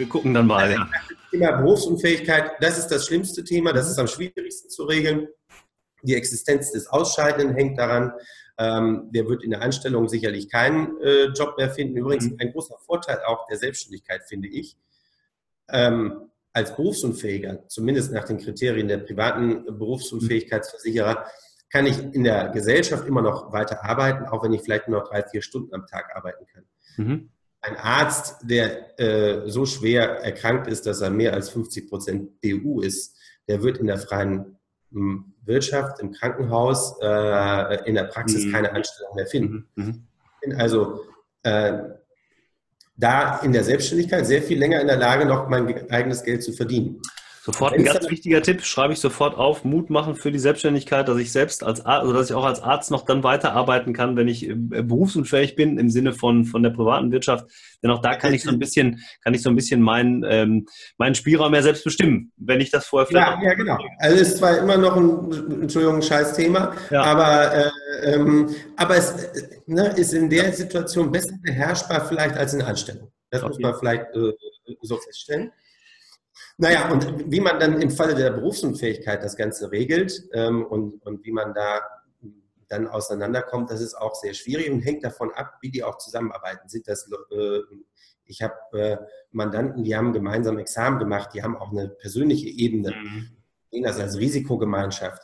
wir gucken dann mal. Ja. Thema Berufsunfähigkeit, das ist das schlimmste Thema, das ist am schwierigsten zu regeln. Die Existenz des Ausscheidenden hängt daran. Ähm, der wird in der Anstellung sicherlich keinen äh, Job mehr finden. Übrigens mhm. ein großer Vorteil auch der Selbstständigkeit, finde ich. Ähm, als Berufsunfähiger, zumindest nach den Kriterien der privaten Berufsunfähigkeitsversicherer, kann ich in der Gesellschaft immer noch weiter arbeiten, auch wenn ich vielleicht nur noch drei, vier Stunden am Tag arbeiten kann. Mhm. Ein Arzt, der äh, so schwer erkrankt ist, dass er mehr als 50 Prozent BU ist, der wird in der freien hm, Wirtschaft, im Krankenhaus, äh, in der Praxis mhm. keine Anstellung mehr finden. Mhm. mhm. Also äh, da in der Selbstständigkeit sehr viel länger in der Lage, noch mein eigenes Geld zu verdienen. Sofort ein ganz wichtiger Tipp, schreibe ich sofort auf, Mut machen für die Selbstständigkeit, dass ich selbst als Arzt, also dass ich auch als Arzt noch dann weiterarbeiten kann, wenn ich äh, berufsunfähig bin im Sinne von, von der privaten Wirtschaft. Denn auch da kann ich so ein bisschen, kann ich so ein bisschen meinen, ähm, meinen Spielraum ja selbst bestimmen, wenn ich das vorher vielleicht. Ja, ja genau. Also es ist zwar immer noch ein, Entschuldigung, ein scheiß Thema, ja. aber, äh, ähm, aber es ne, ist in der Situation besser beherrschbar vielleicht als in Anstellung. Das okay. muss man vielleicht äh, so feststellen. Naja, und wie man dann im Falle der Berufsunfähigkeit das Ganze regelt ähm, und, und wie man da dann auseinanderkommt, das ist auch sehr schwierig und hängt davon ab, wie die auch zusammenarbeiten. Sind das, äh, ich habe äh, Mandanten, die haben gemeinsam Examen gemacht, die haben auch eine persönliche Ebene, mhm. sehen das als Risikogemeinschaft.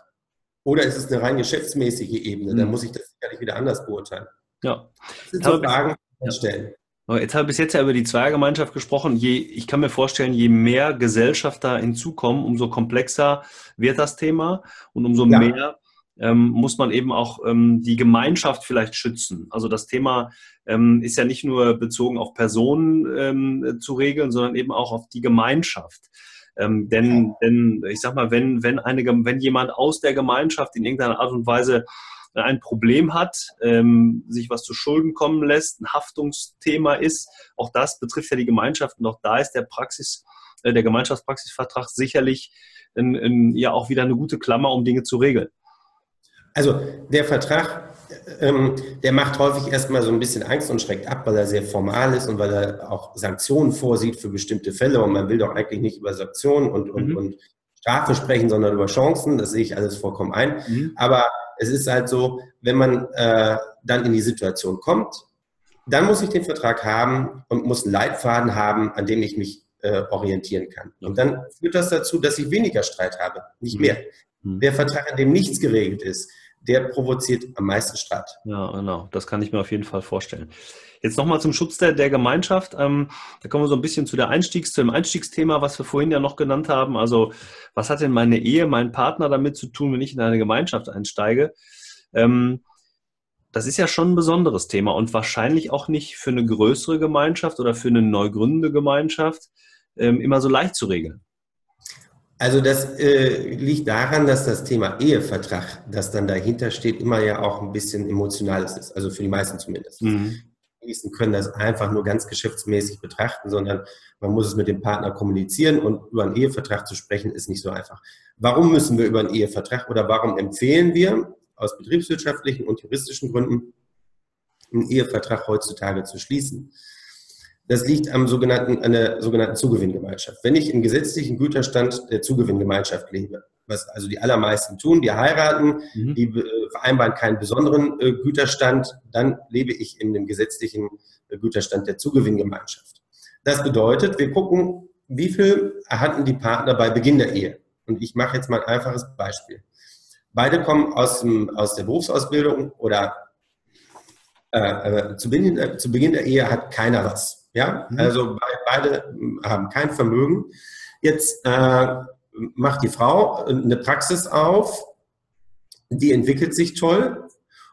Oder ist es eine rein geschäftsmäßige Ebene? Mhm. Dann muss ich das sicherlich wieder anders beurteilen. Ja. Das sind so Fragen, die stellen. Jetzt habe ich bis jetzt ja über die Zweiergemeinschaft gesprochen. Je, ich kann mir vorstellen, je mehr Gesellschafter hinzukommen, umso komplexer wird das Thema und umso ja. mehr ähm, muss man eben auch ähm, die Gemeinschaft vielleicht schützen. Also das Thema ähm, ist ja nicht nur bezogen auf Personen ähm, zu regeln, sondern eben auch auf die Gemeinschaft. Ähm, denn, denn ich sag mal, wenn, wenn, eine, wenn jemand aus der Gemeinschaft in irgendeiner Art und Weise ein Problem hat, ähm, sich was zu Schulden kommen lässt, ein Haftungsthema ist. Auch das betrifft ja die Gemeinschaft und auch da ist der Praxis, äh, der Gemeinschaftspraxisvertrag sicherlich in, in, ja auch wieder eine gute Klammer, um Dinge zu regeln. Also der Vertrag, ähm, der macht häufig erstmal so ein bisschen Angst und schreckt ab, weil er sehr formal ist und weil er auch Sanktionen vorsieht für bestimmte Fälle. Und man will doch eigentlich nicht über Sanktionen und, und, mhm. und Strafe sprechen, sondern über Chancen. Das sehe ich alles vollkommen ein. Mhm. Aber es ist halt so, wenn man äh, dann in die Situation kommt, dann muss ich den Vertrag haben und muss einen Leitfaden haben, an dem ich mich äh, orientieren kann. Und dann führt das dazu, dass ich weniger Streit habe, nicht mehr. Mhm. Der Vertrag, an dem nichts geregelt ist, der provoziert am meisten Streit. Ja, genau. Das kann ich mir auf jeden Fall vorstellen. Jetzt nochmal zum Schutz der, der Gemeinschaft. Ähm, da kommen wir so ein bisschen zu der Einstiegs, zu dem Einstiegsthema, was wir vorhin ja noch genannt haben. Also, was hat denn meine Ehe, mein Partner damit zu tun, wenn ich in eine Gemeinschaft einsteige? Ähm, das ist ja schon ein besonderes Thema und wahrscheinlich auch nicht für eine größere Gemeinschaft oder für eine neu gründende Gemeinschaft ähm, immer so leicht zu regeln. Also das äh, liegt daran, dass das Thema Ehevertrag, das dann dahinter steht, immer ja auch ein bisschen emotionales ist. Also für die meisten zumindest. Mhm. Die meisten können das einfach nur ganz geschäftsmäßig betrachten, sondern man muss es mit dem Partner kommunizieren und über einen Ehevertrag zu sprechen ist nicht so einfach. Warum müssen wir über einen Ehevertrag oder warum empfehlen wir aus betriebswirtschaftlichen und juristischen Gründen einen Ehevertrag heutzutage zu schließen? Das liegt am sogenannten, an der sogenannten Zugewinngemeinschaft. Wenn ich im gesetzlichen Güterstand der Zugewinngemeinschaft lebe, was also die allermeisten tun, die heiraten, mhm. die äh, vereinbaren keinen besonderen äh, Güterstand, dann lebe ich in dem gesetzlichen äh, Güterstand der Zugewinngemeinschaft. Das bedeutet, wir gucken, wie viel erhalten die Partner bei Beginn der Ehe. Und ich mache jetzt mal ein einfaches Beispiel. Beide kommen aus, dem, aus der Berufsausbildung oder äh, zu, Beginn, zu Beginn der Ehe hat keiner was. Ja, mhm. also beide haben kein Vermögen. Jetzt äh, macht die Frau eine Praxis auf, die entwickelt sich toll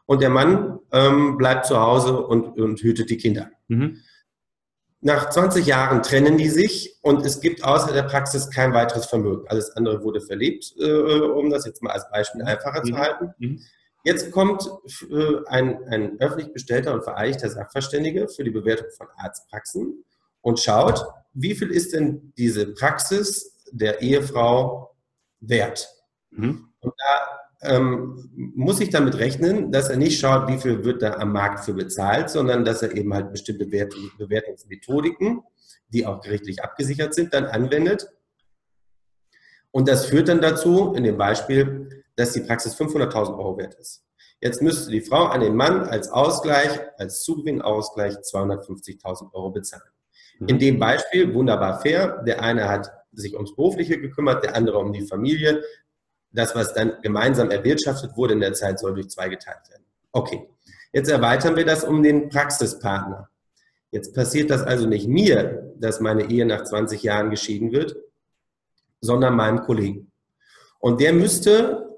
und der Mann ähm, bleibt zu Hause und, und hütet die Kinder. Mhm. Nach 20 Jahren trennen die sich und es gibt außer der Praxis kein weiteres Vermögen. Alles andere wurde verlebt, äh, um das jetzt mal als Beispiel einfacher mhm. zu halten. Jetzt kommt äh, ein, ein öffentlich bestellter und vereidigter Sachverständige für die Bewertung von Arztpraxen und schaut, wie viel ist denn diese Praxis der Ehefrau wert? Mhm. Und da ähm, muss ich damit rechnen, dass er nicht schaut, wie viel wird da am Markt für bezahlt, sondern dass er eben halt bestimmte Bewertungsmethodiken die auch gerichtlich abgesichert sind, dann anwendet. Und das führt dann dazu, in dem Beispiel, dass die Praxis 500.000 Euro wert ist. Jetzt müsste die Frau an den Mann als Ausgleich, als Zugewinnausgleich 250.000 Euro bezahlen. Mhm. In dem Beispiel wunderbar fair. Der eine hat sich ums Berufliche gekümmert, der andere um die Familie. Das, was dann gemeinsam erwirtschaftet wurde in der Zeit, soll durch zwei geteilt werden. Okay, jetzt erweitern wir das um den Praxispartner. Jetzt passiert das also nicht mir, dass meine Ehe nach 20 Jahren geschieden wird, sondern meinem Kollegen. Und der müsste,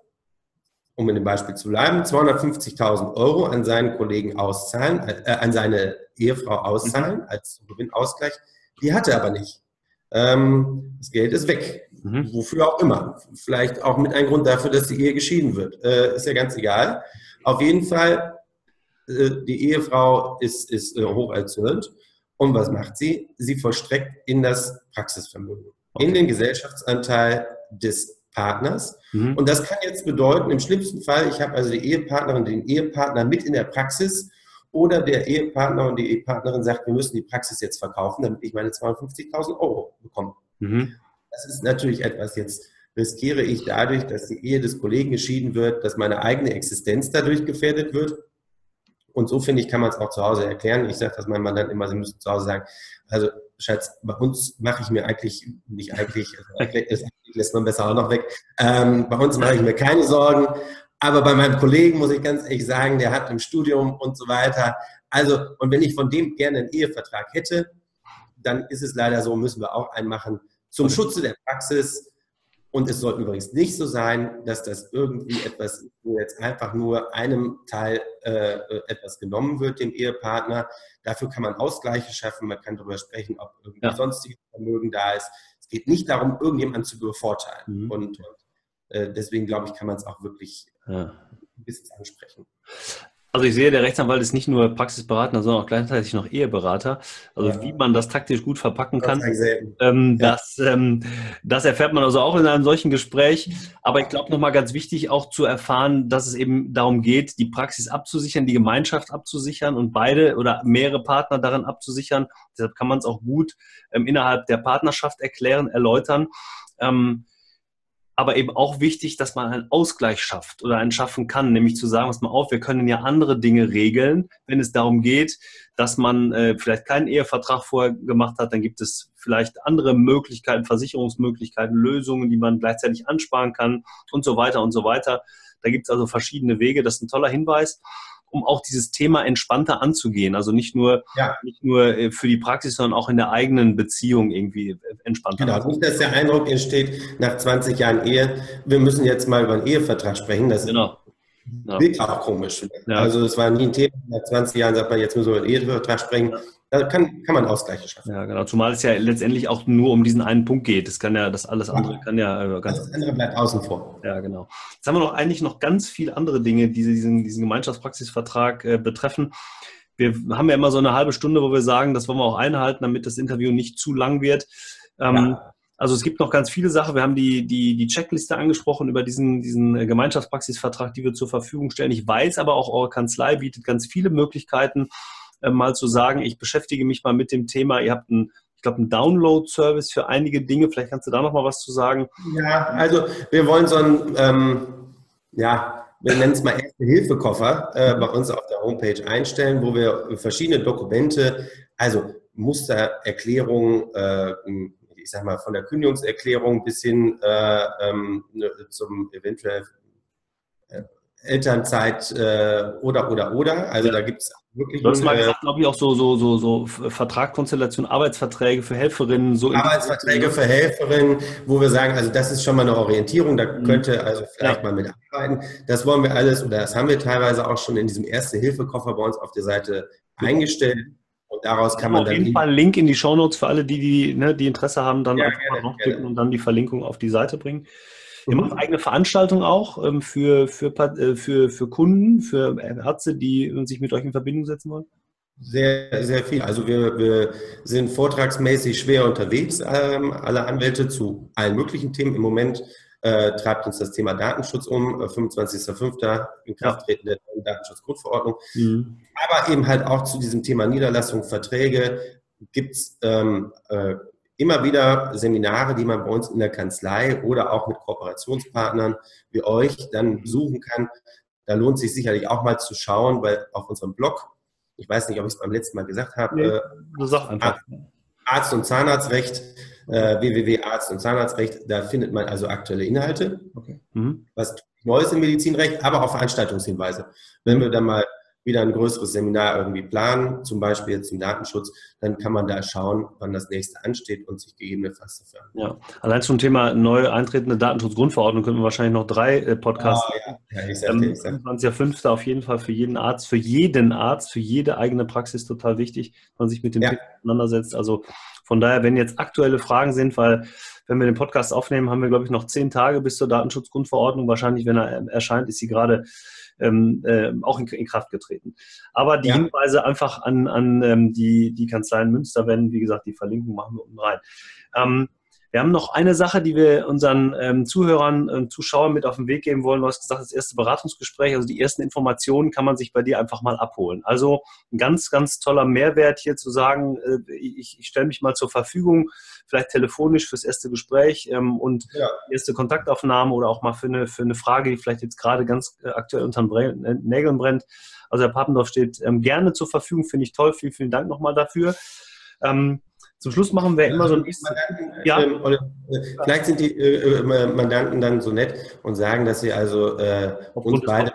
um in dem Beispiel zu bleiben, 250.000 Euro an seinen Kollegen auszahlen, äh, an seine Ehefrau auszahlen mhm. als Gewinnausgleich. Die hatte er aber nicht. Ähm, das Geld ist weg. Mhm. Wofür auch immer. Vielleicht auch mit einem Grund dafür, dass die Ehe geschieden wird. Äh, ist ja ganz egal. Auf jeden Fall, äh, die Ehefrau ist, ist äh, hoch erzürnt. Und was macht sie? Sie vollstreckt in das Praxisvermögen, okay. in den Gesellschaftsanteil des Partners. Mhm. Und das kann jetzt bedeuten, im schlimmsten Fall, ich habe also die Ehepartnerin, den Ehepartner mit in der Praxis oder der Ehepartner und die Ehepartnerin sagt, wir müssen die Praxis jetzt verkaufen, damit ich meine 250.000 Euro bekomme. Mhm. Das ist natürlich etwas, jetzt riskiere ich dadurch, dass die Ehe des Kollegen geschieden wird, dass meine eigene Existenz dadurch gefährdet wird. Und so finde ich, kann man es auch zu Hause erklären. Ich sage das meinem Mann dann immer, sie müssen zu Hause sagen, also Schatz, bei uns mache ich mir eigentlich, nicht eigentlich, also das lässt man besser auch noch weg, ähm, bei uns mache ich mir keine Sorgen, aber bei meinem Kollegen muss ich ganz ehrlich sagen, der hat im Studium und so weiter. Also, und wenn ich von dem gerne einen Ehevertrag hätte, dann ist es leider so, müssen wir auch einen machen zum Schutze der Praxis. Und es sollte übrigens nicht so sein, dass das irgendwie etwas wo jetzt einfach nur einem Teil äh, etwas genommen wird, dem Ehepartner. Dafür kann man Ausgleiche schaffen, man kann darüber sprechen, ob irgendwie ja. sonstiges Vermögen da ist. Es geht nicht darum, irgendjemanden zu bevorteilen. Mhm. Und, und äh, deswegen glaube ich, kann man es auch wirklich ja. ein bisschen ansprechen. Also ich sehe, der Rechtsanwalt ist nicht nur Praxisberater, sondern auch gleichzeitig noch Eheberater. Also ja. wie man das taktisch gut verpacken kann, ähm, ja. das, ähm, das erfährt man also auch in einem solchen Gespräch. Aber ich glaube nochmal ganz wichtig auch zu erfahren, dass es eben darum geht, die Praxis abzusichern, die Gemeinschaft abzusichern und beide oder mehrere Partner darin abzusichern. Deshalb kann man es auch gut ähm, innerhalb der Partnerschaft erklären, erläutern. Ähm, aber eben auch wichtig, dass man einen Ausgleich schafft oder einen schaffen kann, nämlich zu sagen, was mal auf, wir können ja andere Dinge regeln, wenn es darum geht, dass man äh, vielleicht keinen Ehevertrag vorher gemacht hat, dann gibt es vielleicht andere Möglichkeiten, Versicherungsmöglichkeiten, Lösungen, die man gleichzeitig ansparen kann und so weiter und so weiter. Da gibt es also verschiedene Wege, das ist ein toller Hinweis um auch dieses Thema entspannter anzugehen. Also nicht nur, ja. nicht nur äh, für die Praxis, sondern auch in der eigenen Beziehung irgendwie äh, entspannter. Genau, nicht, dass der Eindruck entsteht, nach 20 Jahren Ehe, wir müssen jetzt mal über einen Ehevertrag sprechen. Das genau. Ja. wirkt auch komisch. Ja. Also es war nie ein Thema. Nach 20 Jahren sagt man, jetzt müssen wir über einen Ehevertrag sprechen. Da kann, kann man Ausgleiche schaffen. Ja, genau. Zumal es ja letztendlich auch nur um diesen einen Punkt geht. Das kann ja, das alles andere ja. kann ja äh, ganz. Das andere bleibt außen vor. Ja, genau. Jetzt haben wir noch eigentlich noch ganz viele andere Dinge, die diesen, diesen Gemeinschaftspraxisvertrag äh, betreffen. Wir haben ja immer so eine halbe Stunde, wo wir sagen, das wollen wir auch einhalten, damit das Interview nicht zu lang wird. Ähm, ja. Also es gibt noch ganz viele Sachen. Wir haben die, die, die Checkliste angesprochen über diesen, diesen äh, Gemeinschaftspraxisvertrag, die wir zur Verfügung stellen. Ich weiß aber auch, eure Kanzlei bietet ganz viele Möglichkeiten, mal zu sagen, ich beschäftige mich mal mit dem Thema. Ihr habt einen, ich glaube, einen Download-Service für einige Dinge. Vielleicht kannst du da noch mal was zu sagen. Ja, also wir wollen so ein, ähm, ja, wir nennen es mal Erste-Hilfe-Koffer äh, bei uns auf der Homepage einstellen, wo wir verschiedene Dokumente, also Mustererklärungen, äh, ich sag mal von der Kündigungserklärung bis hin äh, ähm, ne, zum eventuell äh, Elternzeit äh, oder oder oder. Also ja. da gibt es wirklich. Du hast mal gesagt, glaube ich, auch so, so, so, so Vertragkonstellation, Arbeitsverträge für Helferinnen. So Arbeitsverträge für Helferinnen, wo wir sagen, also das ist schon mal eine Orientierung, da mhm. könnte also vielleicht ja. mal mit arbeiten. Das wollen wir alles, oder das haben wir teilweise auch schon in diesem Erste-Hilfe-Koffer bei uns auf der Seite ja. eingestellt. Und daraus kann man auf dann. Auf jeden Fall Link in die Shownotes für alle, die, die, ne, die Interesse haben, dann ja, einfach gerne, mal draufklicken und dann die Verlinkung auf die Seite bringen. Ihr macht mhm. eigene Veranstaltungen auch ähm, für, für, äh, für, für Kunden, für Ärzte, die sich mit euch in Verbindung setzen wollen? Sehr, sehr viel. Also wir, wir sind vortragsmäßig schwer unterwegs, ähm, alle Anwälte zu allen möglichen Themen. Im Moment äh, treibt uns das Thema Datenschutz um, 25.05. Äh, in Kraft treten der Datenschutzgrundverordnung. Mhm. Aber eben halt auch zu diesem Thema Niederlassung, Verträge, gibt es ähm, äh, immer wieder Seminare, die man bei uns in der Kanzlei oder auch mit Kooperationspartnern wie euch dann suchen kann. Da lohnt sich sicherlich auch mal zu schauen, weil auf unserem Blog, ich weiß nicht, ob ich es beim letzten Mal gesagt habe, nee, äh, einfach. Arzt- und Zahnarztrecht, äh, www.arzt- und Zahnarztrecht, da findet man also aktuelle Inhalte, okay. mhm. was Neues im Medizinrecht, aber auch Veranstaltungshinweise. Wenn wir dann mal wieder ein größeres Seminar irgendwie planen, zum Beispiel jetzt zum Datenschutz, dann kann man da schauen, wann das nächste ansteht und sich gegebenenfalls dafür Ja, allein zum Thema neu eintretende Datenschutzgrundverordnung können wir wahrscheinlich noch drei äh, Podcasts. Oh, ja. ja, ich sag, ähm, ich sag. 25.05. auf jeden Fall für jeden Arzt, für jeden Arzt, für jede eigene Praxis total wichtig, wenn man sich mit dem ja. Thema auseinandersetzt. Also von daher, wenn jetzt aktuelle Fragen sind, weil wenn wir den Podcast aufnehmen, haben wir, glaube ich, noch zehn Tage bis zur Datenschutzgrundverordnung. Wahrscheinlich, wenn er erscheint, ist sie gerade ähm, äh, auch in, in, Kraft getreten. Aber die ja. Hinweise einfach an, an ähm, die, die Kanzleien Münster werden, wie gesagt, die Verlinkung machen wir unten rein. Ähm, wir haben noch eine Sache, die wir unseren ähm, Zuhörern und Zuschauern mit auf den Weg geben wollen. Du hast gesagt, das erste Beratungsgespräch, also die ersten Informationen kann man sich bei dir einfach mal abholen. Also ein ganz, ganz toller Mehrwert hier zu sagen, äh, ich, ich stelle mich mal zur Verfügung, vielleicht telefonisch fürs erste Gespräch ähm, und ja. erste Kontaktaufnahme oder auch mal für eine, für eine Frage, die vielleicht jetzt gerade ganz äh, aktuell unter den Nägeln brennt. Also Herr Papendorf steht ähm, gerne zur Verfügung, finde ich toll. Vielen, vielen Dank nochmal dafür. Ähm, zum Schluss machen wir immer so ein bisschen. Ja. Ähm, äh, vielleicht sind die äh, äh, Mandanten dann so nett und sagen, dass sie also äh, uns, beide,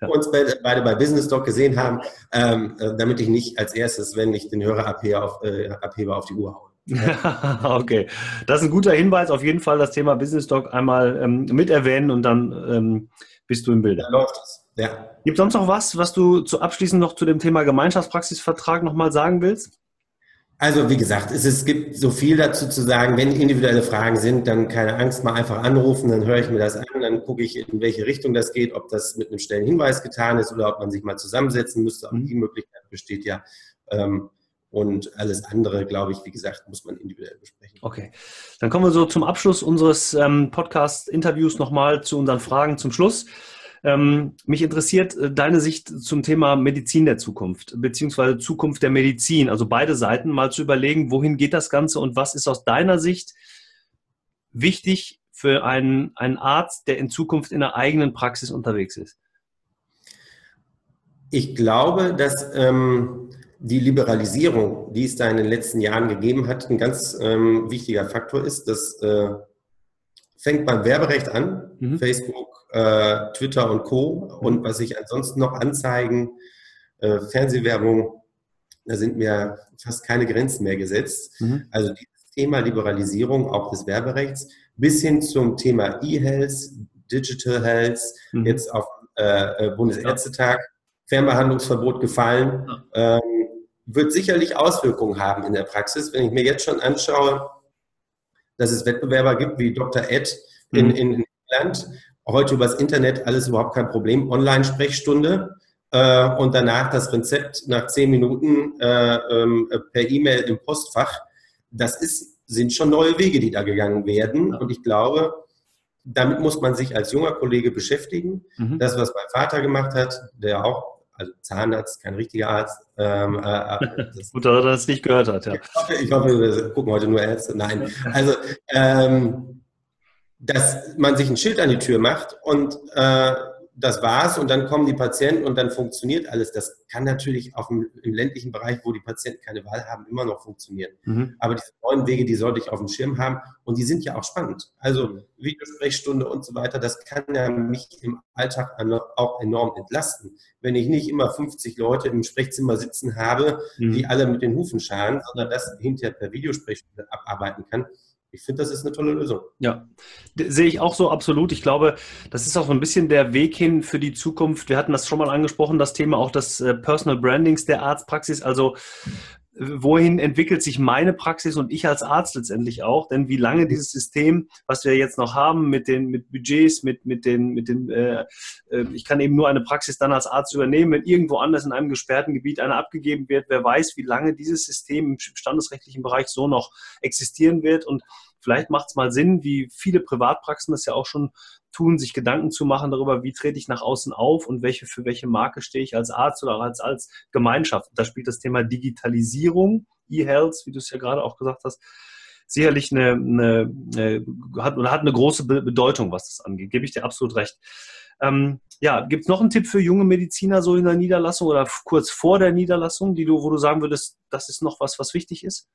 ja. uns beide bei Business Doc gesehen haben, ähm, äh, damit ich nicht als erstes, wenn ich den Hörer abhebe, auf, äh, abhebe, auf die Uhr haue. okay, das ist ein guter Hinweis. Auf jeden Fall das Thema Business Doc einmal ähm, mit erwähnen und dann ähm, bist du im Bilde. Dann läuft es. Ja. Gibt es sonst noch was, was du zu abschließend noch zu dem Thema Gemeinschaftspraxisvertrag nochmal sagen willst? Also wie gesagt, es, es gibt so viel dazu zu sagen. Wenn individuelle Fragen sind, dann keine Angst, mal einfach anrufen, dann höre ich mir das an, dann gucke ich, in welche Richtung das geht, ob das mit einem schnellen Hinweis getan ist oder ob man sich mal zusammensetzen müsste. Auch die Möglichkeit besteht ja. Ähm, und alles andere, glaube ich, wie gesagt, muss man individuell besprechen. Okay, dann kommen wir so zum Abschluss unseres ähm, Podcast-Interviews nochmal zu unseren Fragen zum Schluss. Ähm, mich interessiert äh, deine Sicht zum Thema Medizin der Zukunft, beziehungsweise Zukunft der Medizin. Also beide Seiten mal zu überlegen, wohin geht das Ganze und was ist aus deiner Sicht wichtig für einen, einen Arzt, der in Zukunft in der eigenen Praxis unterwegs ist? Ich glaube, dass ähm, die Liberalisierung, die es da in den letzten Jahren gegeben hat, ein ganz ähm, wichtiger Faktor ist. Das äh, fängt beim Werberecht an, mhm. Facebook, äh, Twitter und Co. Und was sich ansonsten noch anzeigen, äh, Fernsehwerbung, da sind mir fast keine Grenzen mehr gesetzt. Mhm. Also dieses Thema Liberalisierung auch des Werberechts bis hin zum Thema E-Health, Digital Health, mhm. jetzt auf äh, äh Bundesärztetag, Fernbehandlungsverbot gefallen, ähm, wird sicherlich Auswirkungen haben in der Praxis. Wenn ich mir jetzt schon anschaue, dass es Wettbewerber gibt wie Dr. Ed in, mhm. in England, heute übers Internet alles überhaupt kein Problem. Online-Sprechstunde äh, und danach das Rezept nach zehn Minuten äh, ähm, per E-Mail im Postfach. Das ist, sind schon neue Wege, die da gegangen werden. Und ich glaube, damit muss man sich als junger Kollege beschäftigen. Mhm. Das, was mein Vater gemacht hat, der auch, also Zahnarzt, kein richtiger Arzt. Ähm, äh, äh Gut, dass er das nicht gehört hat, ja. Ich hoffe, ich hoffe, wir gucken heute nur Ärzte. Nein. Also, ähm, dass man sich ein Schild an die Tür macht und äh, das war's und dann kommen die Patienten und dann funktioniert alles. Das kann natürlich auch im, im ländlichen Bereich, wo die Patienten keine Wahl haben, immer noch funktionieren. Mhm. Aber diese neuen Wege, die sollte ich auf dem Schirm haben und die sind ja auch spannend. Also Videosprechstunde und so weiter, das kann ja mich im Alltag auch enorm entlasten. Wenn ich nicht immer 50 Leute im Sprechzimmer sitzen habe, mhm. die alle mit den Hufen scharen, sondern das hinterher per Videosprechstunde abarbeiten kann, ich finde, das ist eine tolle Lösung. Ja, sehe ich auch so absolut. Ich glaube, das ist auch so ein bisschen der Weg hin für die Zukunft. Wir hatten das schon mal angesprochen, das Thema auch des äh, Personal Brandings der Arztpraxis. Also wohin entwickelt sich meine Praxis und ich als Arzt letztendlich auch? Denn wie lange dieses System, was wir jetzt noch haben mit den mit Budgets, mit mit den mit den, äh, äh, ich kann eben nur eine Praxis dann als Arzt übernehmen, wenn irgendwo anders in einem gesperrten Gebiet eine abgegeben wird, wer weiß, wie lange dieses System im standesrechtlichen Bereich so noch existieren wird und vielleicht macht es mal Sinn, wie viele Privatpraxen das ja auch schon tun, sich Gedanken zu machen darüber, wie trete ich nach außen auf und welche für welche Marke stehe ich als Arzt oder als, als Gemeinschaft. Da spielt das Thema Digitalisierung, E-Health, wie du es ja gerade auch gesagt hast, sicherlich eine, eine, eine hat, hat eine große Bedeutung, was das angeht. Gebe ich dir absolut recht. Ähm, ja, gibt es noch einen Tipp für junge Mediziner so in der Niederlassung oder kurz vor der Niederlassung, die du, wo du sagen würdest, das ist noch was, was wichtig ist?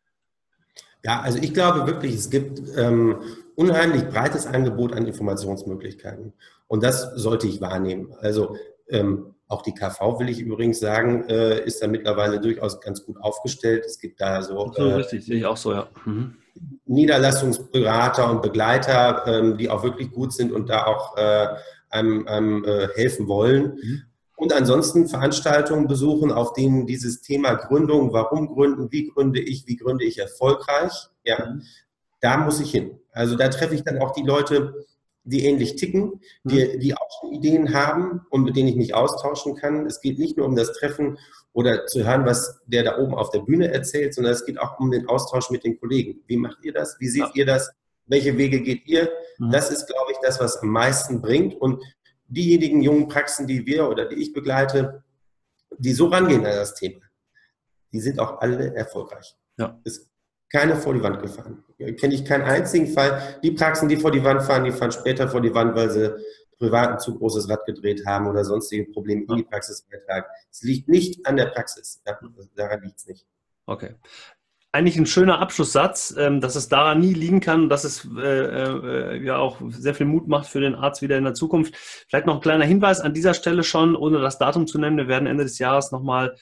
Ja, also ich glaube wirklich, es gibt ähm, unheimlich breites Angebot an Informationsmöglichkeiten. Und das sollte ich wahrnehmen. Also ähm, auch die KV, will ich übrigens sagen, äh, ist da mittlerweile durchaus ganz gut aufgestellt. Es gibt da so. so äh, richtig, sehe ich auch so, ja. Mhm. Niederlassungsberater und Begleiter, ähm, die auch wirklich gut sind und da auch äh, einem, einem äh, helfen wollen. Mhm. Und ansonsten Veranstaltungen besuchen, auf denen dieses Thema Gründung, warum gründen, wie gründe ich, wie gründe ich erfolgreich, ja, mhm. da muss ich hin. Also da treffe ich dann auch die Leute, die ähnlich ticken, die, mhm. die auch schon Ideen haben und mit denen ich mich austauschen kann. Es geht nicht nur um das Treffen oder zu hören, was der da oben auf der Bühne erzählt, sondern es geht auch um den Austausch mit den Kollegen. Wie macht ihr das? Wie seht ja. ihr das? Welche Wege geht ihr? Mhm. Das ist, glaube ich, das, was am meisten bringt. Und diejenigen jungen Praxen, die wir oder die ich begleite, die so rangehen an das Thema, die sind auch alle erfolgreich. Ja. Ist keine vor die Wand gefahren. Kenne ich keinen einzigen Fall. Die Praxen, die vor die Wand fahren, die fahren später vor die Wand, weil sie privat ein zu großes Rad gedreht haben oder sonstige Probleme in die Praxis beitragen. Es liegt nicht an der Praxis. Daran liegt es nicht. Okay eigentlich ein schöner Abschlusssatz, ähm, dass es daran nie liegen kann, dass es äh, äh, ja auch sehr viel Mut macht für den Arzt wieder in der Zukunft. Vielleicht noch ein kleiner Hinweis an dieser Stelle schon, ohne das Datum zu nennen. Wir werden Ende des Jahres nochmal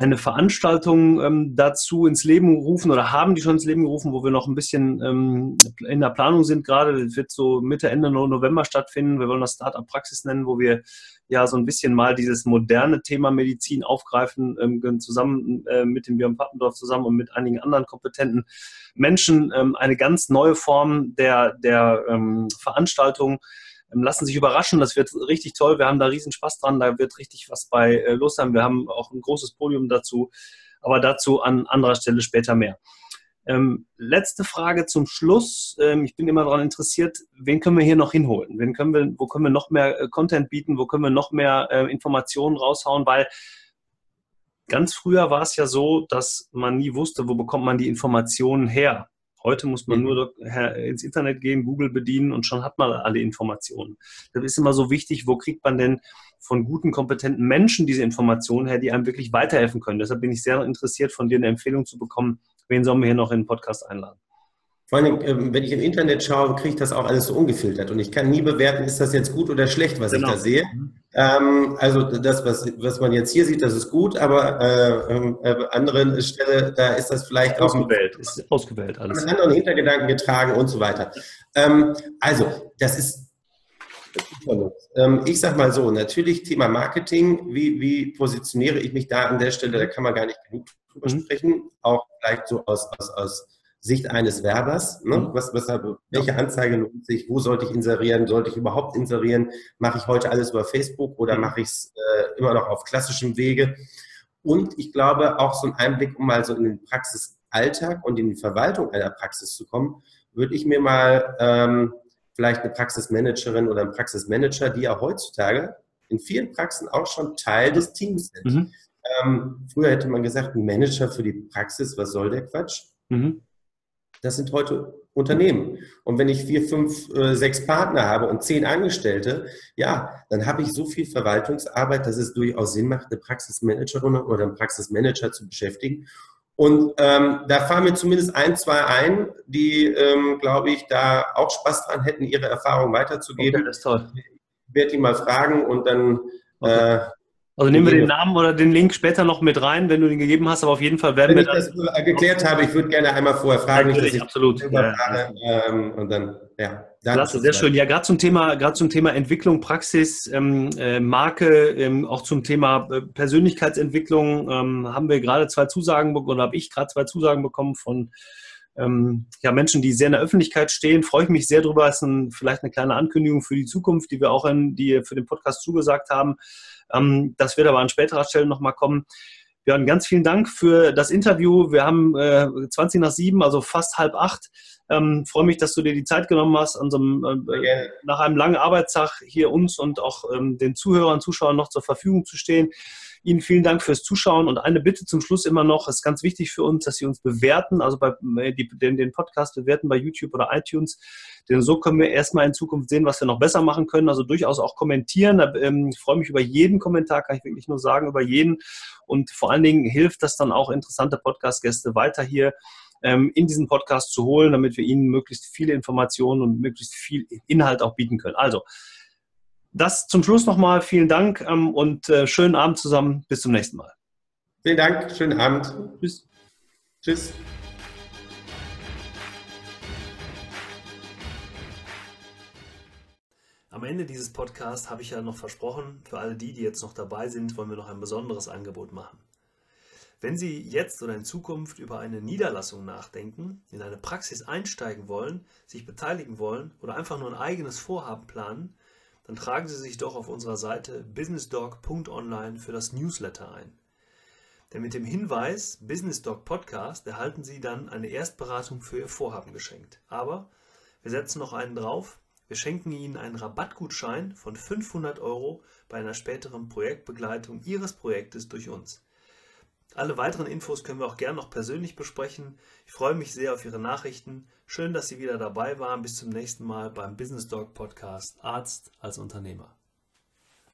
eine Veranstaltung ähm, dazu ins Leben rufen oder haben die schon ins Leben gerufen, wo wir noch ein bisschen ähm, in der Planung sind gerade. Es wird so Mitte, Ende November stattfinden. Wir wollen das Startup Praxis nennen, wo wir ja so ein bisschen mal dieses moderne Thema Medizin aufgreifen, ähm, zusammen äh, mit dem Björn Pappendorf zusammen und mit einigen anderen kompetenten Menschen. Ähm, eine ganz neue Form der, der ähm, Veranstaltung ähm, lassen sich überraschen, das wird richtig toll. Wir haben da riesen Spaß dran, da wird richtig was bei äh, los sein. Wir haben auch ein großes Podium dazu, aber dazu an anderer Stelle später mehr. Ähm, letzte Frage zum Schluss. Ähm, ich bin immer daran interessiert, wen können wir hier noch hinholen? Wen können wir, wo können wir noch mehr äh, Content bieten? Wo können wir noch mehr äh, Informationen raushauen? Weil ganz früher war es ja so, dass man nie wusste, wo bekommt man die Informationen her. Heute muss man mhm. nur ins Internet gehen, Google bedienen und schon hat man alle Informationen. Das ist immer so wichtig, wo kriegt man denn von guten, kompetenten Menschen diese Informationen her, die einem wirklich weiterhelfen können. Deshalb bin ich sehr interessiert, von dir eine Empfehlung zu bekommen. Wen sollen wir hier noch in den Podcast einladen? Vor allem, ähm, wenn ich im Internet schaue, kriege ich das auch alles so ungefiltert. Und ich kann nie bewerten, ist das jetzt gut oder schlecht, was genau. ich da sehe. Mhm. Ähm, also das, was, was man jetzt hier sieht, das ist gut, aber äh, ähm, äh, anderen Stelle, da ist das vielleicht ausgewählt, auch ist ausgewählt alles. Mit anderen Hintergedanken getragen und so weiter. Ähm, also, das ist ähm, ich sage mal so, natürlich Thema Marketing, wie, wie positioniere ich mich da an der Stelle, da kann man gar nicht genug drüber mhm. sprechen, auch vielleicht so aus, aus, aus Sicht eines Werbers. Ne? Mhm. Was, was, welche Anzeige lohnt sich? Wo sollte ich inserieren? Sollte ich überhaupt inserieren? Mache ich heute alles über Facebook oder mhm. mache ich es äh, immer noch auf klassischem Wege? Und ich glaube, auch so ein Einblick, um mal so in den Praxisalltag und in die Verwaltung einer Praxis zu kommen, würde ich mir mal ähm, vielleicht eine Praxismanagerin oder einen Praxismanager, die ja heutzutage in vielen Praxen auch schon Teil des Teams sind. Mhm. Ähm, früher hätte man gesagt, ein Manager für die Praxis, was soll der Quatsch? Mhm. Das sind heute Unternehmen. Und wenn ich vier, fünf, äh, sechs Partner habe und zehn Angestellte, ja, dann habe ich so viel Verwaltungsarbeit, dass es durchaus Sinn macht, eine Praxismanagerin oder einen Praxismanager zu beschäftigen. Und ähm, da fahren mir zumindest ein, zwei ein, die, ähm, glaube ich, da auch Spaß dran hätten, ihre Erfahrung weiterzugeben. Okay, das ist toll. Ich werde die mal fragen und dann okay. äh, also nehmen wir den Namen oder den Link später noch mit rein, wenn du den gegeben hast, aber auf jeden Fall werden wenn wir. Wenn ich das geklärt habe, ich würde gerne einmal vorher fragen. Natürlich, ich absolut. Ja. Ähm, und dann, ja. Klasse, sehr schön. Ja, gerade zum Thema, gerade zum Thema Entwicklung, Praxis, ähm, äh, Marke, ähm, auch zum Thema äh, Persönlichkeitsentwicklung ähm, haben wir gerade zwei Zusagen bekommen, oder habe ich gerade zwei Zusagen bekommen von ähm, ja, Menschen, die sehr in der Öffentlichkeit stehen. Freue ich mich sehr drüber. Das ist ein, vielleicht eine kleine Ankündigung für die Zukunft, die wir auch in, die für den Podcast zugesagt haben. Ähm, das wird aber an späterer Stelle nochmal kommen. Björn, ganz vielen Dank für das Interview. Wir haben äh, 20 nach 7, also fast halb acht. Ähm, freue mich, dass du dir die Zeit genommen hast, so einem, äh, nach einem langen Arbeitstag hier uns und auch ähm, den Zuhörern, Zuschauern noch zur Verfügung zu stehen. Ihnen vielen Dank fürs Zuschauen und eine Bitte zum Schluss immer noch, es ist ganz wichtig für uns, dass Sie uns bewerten, also bei, äh, die, den, den Podcast bewerten bei YouTube oder iTunes, denn so können wir erstmal in Zukunft sehen, was wir noch besser machen können, also durchaus auch kommentieren. Da, ähm, ich freue mich über jeden Kommentar, kann ich wirklich nur sagen, über jeden und vor allen Dingen hilft das dann auch interessante Podcast-Gäste weiter hier ähm, in diesen Podcast zu holen, damit wir Ihnen möglichst viele Informationen und möglichst viel Inhalt auch bieten können. Also, das zum Schluss nochmal. Vielen Dank ähm, und äh, schönen Abend zusammen. Bis zum nächsten Mal. Vielen Dank. Schönen Abend. Tschüss. Tschüss. Am Ende dieses Podcasts habe ich ja noch versprochen, für alle die, die jetzt noch dabei sind, wollen wir noch ein besonderes Angebot machen. Wenn Sie jetzt oder in Zukunft über eine Niederlassung nachdenken, in eine Praxis einsteigen wollen, sich beteiligen wollen oder einfach nur ein eigenes Vorhaben planen, dann tragen Sie sich doch auf unserer Seite businessdog.online für das Newsletter ein. Denn mit dem Hinweis Businessdog Podcast erhalten Sie dann eine Erstberatung für Ihr Vorhaben geschenkt. Aber wir setzen noch einen drauf. Wir schenken Ihnen einen Rabattgutschein von 500 Euro bei einer späteren Projektbegleitung Ihres Projektes durch uns. Alle weiteren Infos können wir auch gerne noch persönlich besprechen. Ich freue mich sehr auf Ihre Nachrichten. Schön, dass Sie wieder dabei waren. Bis zum nächsten Mal beim Business Dog Podcast Arzt als Unternehmer.